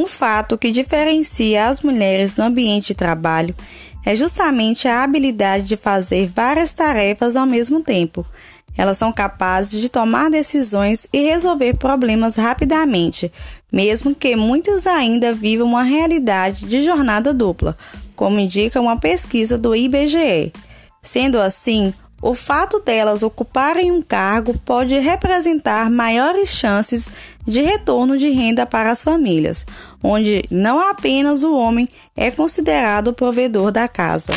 Um fato que diferencia as mulheres no ambiente de trabalho é justamente a habilidade de fazer várias tarefas ao mesmo tempo. Elas são capazes de tomar decisões e resolver problemas rapidamente, mesmo que muitas ainda vivam uma realidade de jornada dupla, como indica uma pesquisa do IBGE. Sendo assim, o fato delas ocuparem um cargo pode representar maiores chances de retorno de renda para as famílias, onde não apenas o homem é considerado o provedor da casa.